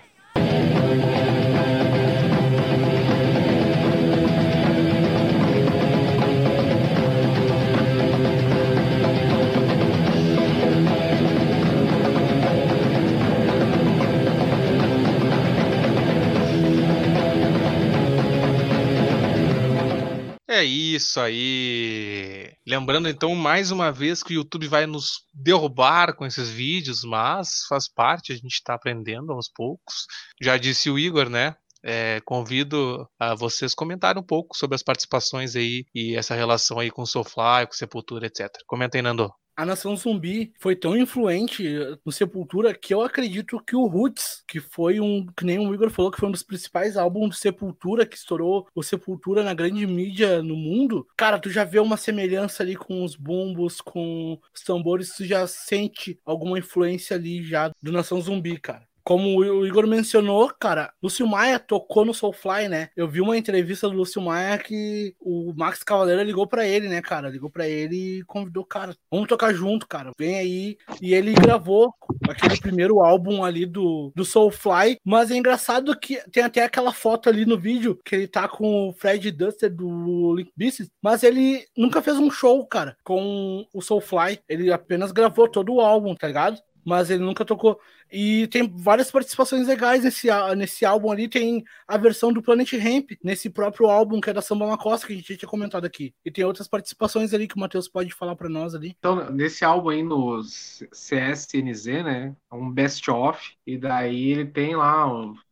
Isso aí. Lembrando então mais uma vez que o YouTube vai nos derrubar com esses vídeos, mas faz parte, a gente está aprendendo aos poucos. Já disse o Igor, né? É, convido a vocês comentarem um pouco sobre as participações aí e essa relação aí com o Soulfly, com Sepultura, etc. Comenta aí, Nando a Nação Zumbi foi tão influente no Sepultura que eu acredito que o Roots, que foi um, que nem o Igor falou, que foi um dos principais álbuns do Sepultura, que estourou o Sepultura na grande mídia no mundo, cara, tu já vê uma semelhança ali com os bumbos, com os tambores, tu já sente alguma influência ali já do Nação Zumbi, cara como o Igor mencionou, cara, Lúcio Maia tocou no Soulfly, né? Eu vi uma entrevista do Lúcio Maia que o Max Cavaleira ligou para ele, né, cara? Ligou para ele e convidou, cara, vamos tocar junto, cara, vem aí. E ele gravou aquele primeiro álbum ali do, do Soulfly, mas é engraçado que tem até aquela foto ali no vídeo que ele tá com o Fred Duster do Link Beasts, mas ele nunca fez um show, cara, com o Soulfly. Ele apenas gravou todo o álbum, tá ligado? Mas ele nunca tocou. E tem várias participações legais nesse, nesse álbum ali. Tem a versão do Planet Ramp, nesse próprio álbum que é da Samba Macosta, que a gente tinha comentado aqui. E tem outras participações ali que o Matheus pode falar para nós ali. Então, nesse álbum aí no CSNZ, né? É um best-of. E daí ele tem lá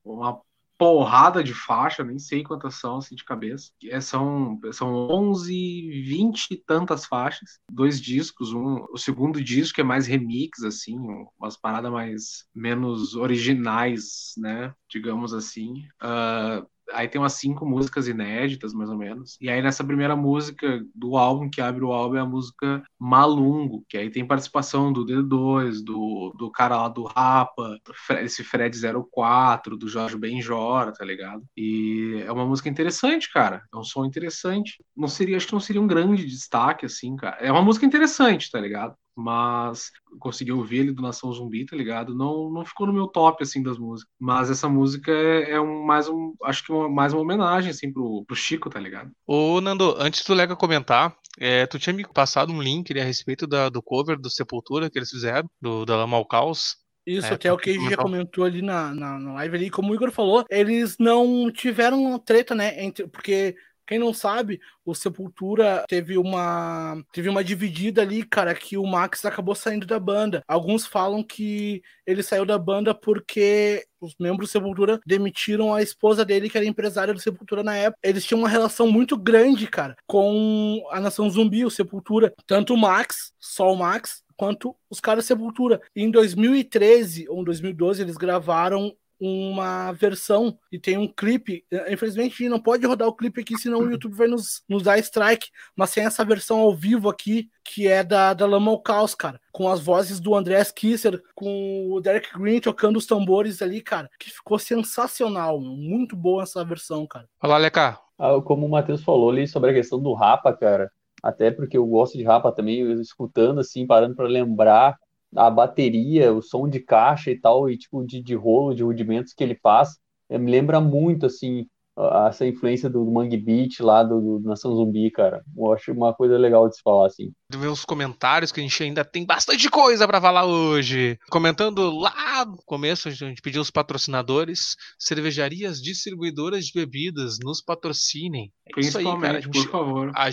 uma porrada de faixa, nem sei quantas são assim de cabeça. É, são, são 11, 20 e tantas faixas, dois discos, um, o segundo disco é mais remix assim, umas paradas mais menos originais, né, digamos assim. Uh, Aí tem umas cinco músicas inéditas, mais ou menos. E aí nessa primeira música do álbum, que abre o álbum, é a música Malungo, que aí tem participação do D2, do, do cara lá do Rapa, esse Fred 04, do Jorge Benjora, tá ligado? E é uma música interessante, cara. É um som interessante. Não seria, acho que não seria um grande destaque, assim, cara. É uma música interessante, tá ligado? Mas consegui ouvir ele do Nação Zumbi, tá ligado? Não, não ficou no meu top, assim, das músicas. Mas essa música é, é um, mais um, acho que uma, mais uma homenagem, assim, pro, pro Chico, tá ligado? Ô, Nando, antes do Lega comentar, é, tu tinha me passado um link ali a respeito da, do cover do Sepultura que eles fizeram, do, da Lama ao Caos. Isso, É, até o que já comentou. ali na, na, na live ali, como o Igor falou, eles não tiveram treta, né? Entre, porque, quem não sabe, o Sepultura teve uma teve uma dividida ali, cara, que o Max acabou saindo da banda. Alguns falam que ele saiu da banda porque os membros do Sepultura demitiram a esposa dele, que era empresária do Sepultura na época. Eles tinham uma relação muito grande, cara, com a Nação Zumbi, o Sepultura. Tanto o Max, só o Max, quanto os caras Sepultura. E em 2013 ou em 2012 eles gravaram uma versão e tem um clipe. Eh, Infelizmente a gente não pode rodar o clipe aqui, senão o YouTube vai nos, nos dar strike. Mas tem essa versão ao vivo aqui, que é da, da Lama ao Caos, cara. Com as vozes do Andreas Kisser, com o Derek Green tocando os tambores ali, cara. Que ficou sensacional. Muito boa essa versão, cara. Fala, Leca. Ah, como o Matheus falou ali sobre a questão do Rapa, cara, até porque eu gosto de Rapa também, eu escutando assim, parando para lembrar a bateria, o som de caixa e tal, e tipo de, de rolo, de rudimentos que ele faz, eh, me lembra muito assim essa influência do Mangue Beat lá do, do Nação Zumbi, cara. Eu acho uma coisa legal de se falar assim. ver os comentários que a gente ainda tem bastante coisa pra falar hoje. Comentando lá no começo, a gente pediu os patrocinadores, cervejarias distribuidoras de bebidas, nos patrocinem. É isso aí, Principalmente, cara. A gente, por favor. a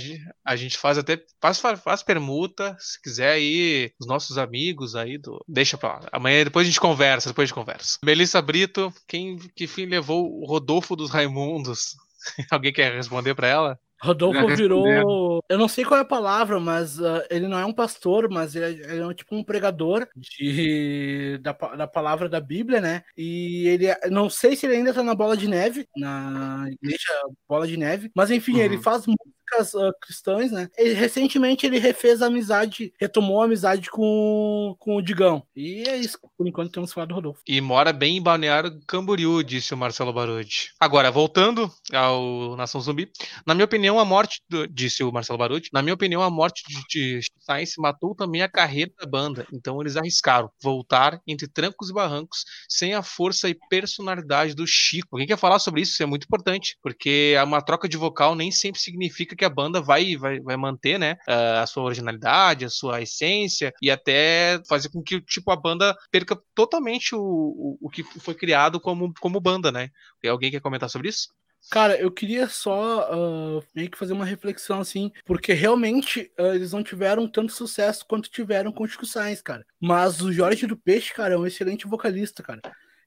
a gente faz até faz, faz, faz permuta, se quiser aí os nossos amigos aí do deixa pra lá. Amanhã depois a gente conversa, depois a gente conversa. Melissa Brito, quem que fim levou o Rodolfo dos Raimundos? Alguém quer responder pra ela? Rodolfo virou. Eu não sei qual é a palavra, mas ah, ele não é um pastor, mas ele é, ele é um, tipo um pregador de, da, da palavra da Bíblia, né? E ele. é- Não sei se ele ainda tá na bola de neve, na igreja Bola de Neve, mas enfim, ele Uhum. faz músicas ah, cristãs, né? Ele, recentemente ele refez a amizade, retomou a amizade com, com o Digão. E é isso, por enquanto temos falado do Rodolfo. E mora bem em Balneário Camboriú, disse o Marcelo Barudi. Agora, voltando ao Nação Zumbi, na minha opinião, a morte, do- disse o Marcelo Barudi, na minha opinião, a morte de, de Science matou também a carreira da banda. Então eles arriscaram voltar entre trancos e barrancos sem a força e personalidade do Chico. Alguém quer falar sobre isso? Isso é muito importante, porque uma troca de vocal nem sempre significa que a banda vai, vai, vai manter, né, a sua originalidade, a sua essência e até fazer com que tipo a banda perca totalmente o, o, o que foi criado como, como banda, né? Alguém quer comentar sobre isso? Cara, eu queria só ah, meio que fazer uma reflexão assim, porque realmente ah, eles não tiveram tanto sucesso quanto tiveram com o Chico Sainz, cara. Mas o Jorge do Peixe, cara, é um excelente vocalista, cara.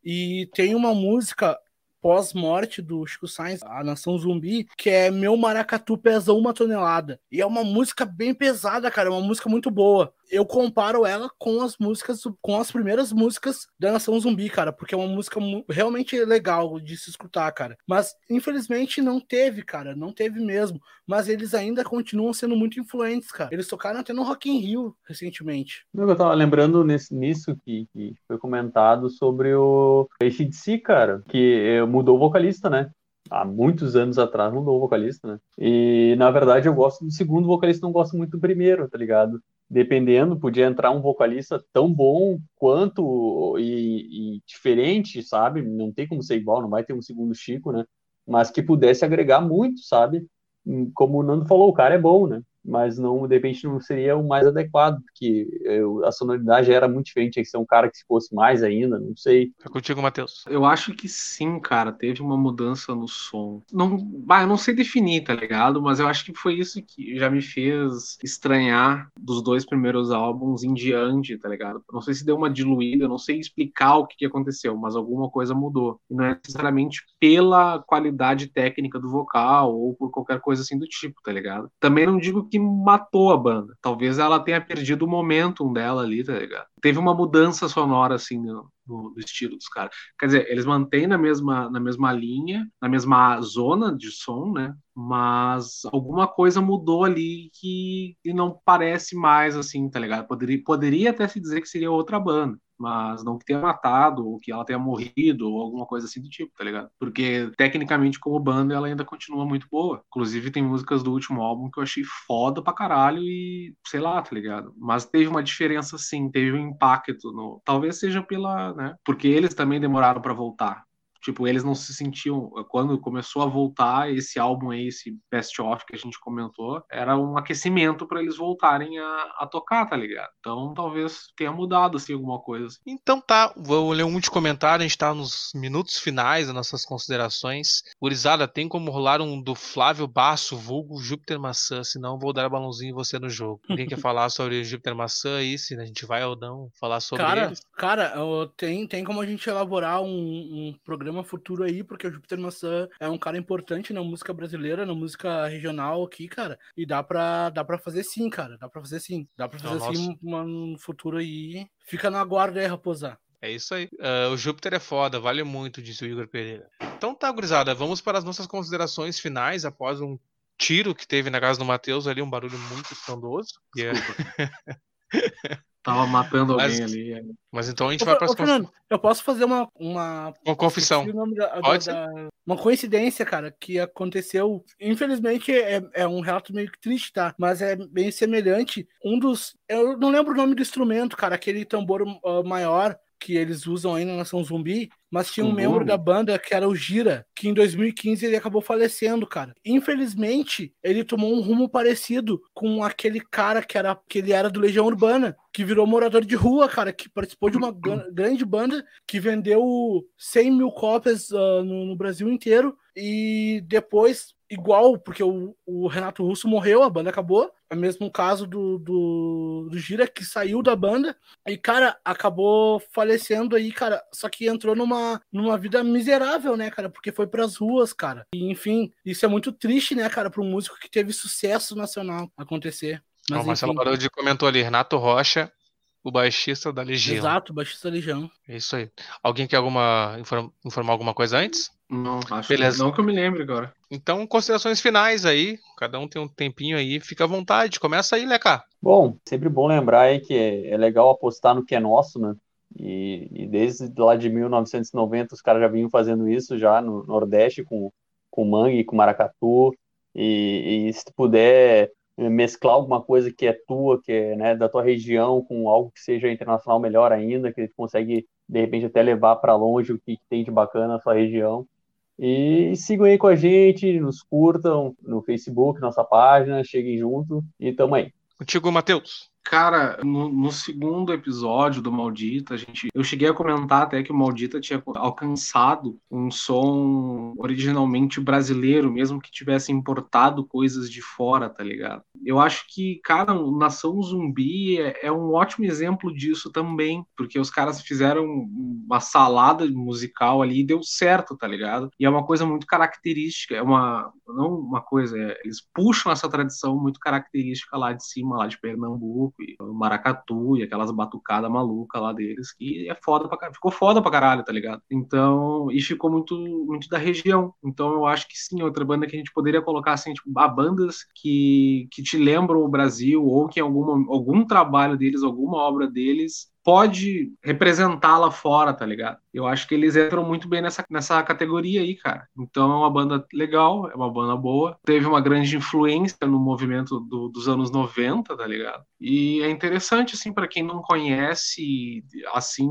E tem uma música pós-morte do Chico Sainz, A Nação Zumbi, que é Meu Maracatu Pesa Uma Tonelada. E é uma música bem pesada, cara, é uma música muito boa. Eu comparo ela com as músicas, com as primeiras músicas da Nação Zumbi, cara, porque é uma música realmente legal de se escutar, cara. Mas, infelizmente, não teve, cara, não teve mesmo. Mas eles ainda continuam sendo muito influentes, cara. Eles tocaram até no Rock in Rio recentemente. Eu tava lembrando nesse, nisso que, que foi comentado sobre o ACDC, cara, que eh, mudou o vocalista, né? Há muitos anos atrás mudou o vocalista, né? E na verdade eu gosto do segundo vocalista, não gosto muito do primeiro, tá ligado? Dependendo, podia entrar um vocalista tão bom quanto e, e diferente, sabe? Não tem como ser igual, não vai ter um segundo Chico, né? Mas que pudesse agregar muito, sabe? Hum, Como o Nando falou, o cara é bom, né? Mas não, de repente não seria o mais adequado, porque eu- a sonoridade era muito diferente, tinha que ser um cara que se fosse mais ainda, não sei. É contigo, Matheus. Eu acho que sim, cara, teve uma mudança no som. Não, bah, eu não sei definir, tá ligado? Mas eu acho que foi isso que já me fez estranhar dos dois primeiros álbuns em diante, tá ligado? Não sei se deu uma diluída, eu não sei explicar o que, que aconteceu, mas alguma coisa mudou. E não é necessariamente pela qualidade técnica do vocal ou por qualquer coisa assim do tipo, tá ligado? Também não digo que matou a banda. Talvez ela tenha perdido o momentum dela ali, tá ligado? Teve uma mudança sonora, assim, no, no- no estilo dos caras. Quer dizer, eles mantêm na mesma, na mesma linha, na mesma zona de som, né? Mas alguma coisa mudou ali que, que não parece mais assim, tá ligado? Poderia, poderia até se dizer que seria outra banda. Mas não que tenha matado, ou que ela tenha morrido, ou alguma coisa assim do tipo, tá ligado? Porque, tecnicamente, como banda, ela ainda continua muito boa. Inclusive, tem músicas do último álbum que eu achei foda pra caralho e, sei lá, tá ligado? Mas teve uma diferença, sim, teve um impacto no... Talvez seja pela, né? Porque eles também demoraram para voltar. Tipo, eles não se sentiam. Quando começou a voltar esse álbum aí, esse Best Of que a gente comentou, era um aquecimento para eles voltarem a, a, tocar, tá ligado? Então talvez tenha mudado assim alguma coisa. Assim. Então tá, vou ler um monte de comentário, a gente tá nos minutos finais das nossas considerações. Gurizada, tem como rolar um do Flávio Basso, vulgo Júpiter Maçã, senão vou dar balãozinho em você no jogo. Alguém quer falar sobre Júpiter Maçã aí, se a gente vai ou não falar sobre cara, eles? Cara, tem, tem como a gente elaborar um, um programa programa futuro aí, porque o Júpiter Maçã é um cara importante na música brasileira, na música regional aqui, cara. E dá pra, dá pra fazer sim, cara. Dá pra fazer sim. Dá pra fazer sim um futuro aí. Fica na guarda aí, raposar. É isso aí. Uh, o Júpiter é foda, vale muito, disse o Igor Pereira. Então tá, gurizada, vamos para as nossas considerações finais após um tiro que teve na casa do Matheus ali, um barulho muito estrondoso. Yeah. Tava matando alguém mas, ali. É. Mas então a gente ô, vai para as Fernando, eu posso fazer uma. Uma, uma confissão. Da, Pode da, da, uma coincidência, cara, que aconteceu. Infelizmente é, é um relato meio que triste, tá? Mas é bem semelhante. Um dos. Eu não lembro o nome do instrumento, cara, aquele tambor uh, maior que eles usam aí na Nação Zumbi, mas tinha um uhum. membro da banda que era o Gira, que em 2015 ele acabou falecendo, cara. Infelizmente, ele tomou um rumo parecido com aquele cara que era que ele era do Legião Urbana, que virou morador de rua, cara, que participou de uma grande banda que vendeu 100 mil cópias uh, no, no Brasil inteiro e depois igual, porque o, o, Renato Russo morreu, a banda acabou. É o mesmo caso do, do, do, Gira, que saiu da banda e, cara, acabou falecendo aí, cara. Só que entrou numa, numa vida miserável, né, cara? Porque foi pras ruas, cara. E, enfim, isso é muito triste, né, cara, para um músico que teve sucesso nacional acontecer. Mas, o Marcelo Barodi comentou ali, Renato Rocha, o baixista da Legião. Exato, o baixista da Legião. É isso aí. Alguém quer alguma, inform, informar alguma coisa antes? Não, acho Beleza. Que não que eu me lembre agora. Então, considerações finais aí. Cada um tem um tempinho aí. Fica à vontade. Começa aí, Leca. Bom, sempre bom lembrar aí que é, é legal apostar no que é nosso, né? E, e, desde lá de 1990 os caras já vinham fazendo isso já no Nordeste com, com mangue, com maracatu. E, e se puder mesclar alguma coisa que é tua, que é né, da tua região, com algo que seja internacional melhor ainda, que consegue de repente até levar para longe o que tem de bacana na sua região. E sigam aí com a gente, nos curtam no Facebook, nossa página, cheguem junto e tamo aí. Contigo, Matheus. Cara, no, no, segundo episódio do Maldita, a gente, eu cheguei a comentar até que o Maldita tinha alcançado um som originalmente brasileiro, mesmo que tivesse importado coisas de fora, tá ligado? Eu acho que, cara, Nação Zumbi é, é um ótimo exemplo disso também, porque os caras fizeram uma salada musical ali e deu certo, tá ligado? E é uma coisa muito característica, é uma, não uma coisa, é, eles puxam essa tradição muito característica lá de cima, lá de Pernambuco maracatu e aquelas batucadas malucas lá deles, que é foda pra. Ficou foda pra caralho, tá ligado? Então, e ficou muito, muito da região. Então eu acho que sim, outra banda que a gente poderia colocar assim, tipo, a bandas que, que te lembram o Brasil, ou que em alguma, algum trabalho deles, alguma obra deles pode representar lá fora, tá ligado? Eu acho que eles entram muito bem nessa, nessa categoria aí, cara. Então é uma banda legal, é uma banda boa. Teve uma grande influência no movimento do, dos anos 90, tá ligado? E é interessante, assim, para quem não conhece, assim,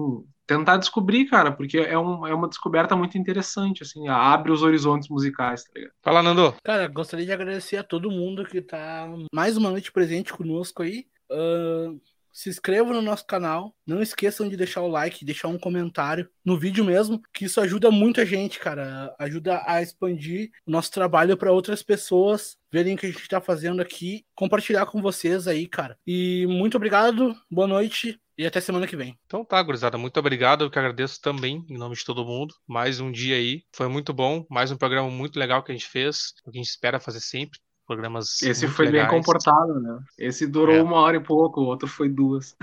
tentar descobrir, cara, porque é, um, é uma descoberta muito interessante, assim, abre os horizontes musicais, tá ligado? Fala, Nando. Cara, gostaria de agradecer a todo mundo que tá mais uma noite presente conosco aí. Uh se inscrevam no nosso canal. Não esqueçam de deixar o like, deixar um comentário no vídeo mesmo, que isso ajuda muito a gente, cara. Ajuda a expandir o nosso trabalho para outras pessoas verem o que a gente está fazendo aqui, compartilhar com vocês aí, cara. E muito obrigado, boa noite e até semana que vem. Então tá, gurizada, muito obrigado. Eu que agradeço também, em nome de todo mundo. Mais um dia aí. Foi muito bom. Mais um programa muito legal que a gente fez. O que a gente espera fazer sempre programas. Esse foi legais. bem comportado, né? Esse durou é. uma hora e pouco, o outro foi duas.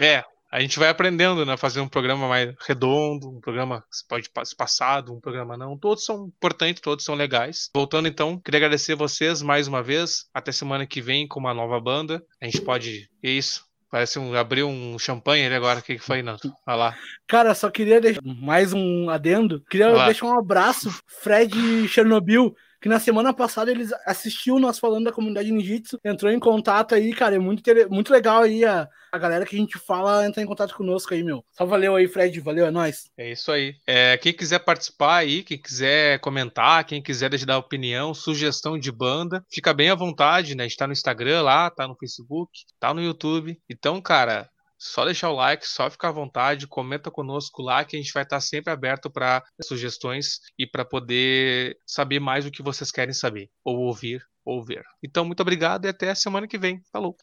é, a gente vai aprendendo, né? Fazer um programa mais redondo, um programa que pode ser passado, um programa não. Todos são importantes, todos são legais. Voltando então, queria agradecer vocês mais uma vez. Até semana que vem com uma nova banda. A gente pode. É isso Parece um. Abriu um champanhe ali agora. O que, que foi, Nando? Olha lá. Cara, só queria deixar mais um adendo. Queria deixar um abraço, Fred Chernobyl, que na semana passada eles assistiu nós falando da comunidade ninjitsu, entrou em contato aí, cara, é muito, muito legal aí a, a galera que a gente fala entrar em contato conosco aí, meu. Só valeu aí, Fred, valeu, é nóis. É isso aí. É, quem quiser participar aí, quem quiser comentar, quem quiser dar opinião, sugestão de banda, fica bem à vontade, né? A gente tá no Instagram lá, tá no Facebook, tá no YouTube. Então, cara, só deixar o like, só ficar à vontade, comenta conosco lá que a gente vai estar sempre aberto para sugestões e para poder saber mais o que vocês querem saber, ou ouvir, ou ver. Então, muito obrigado e até a semana que vem. Falou!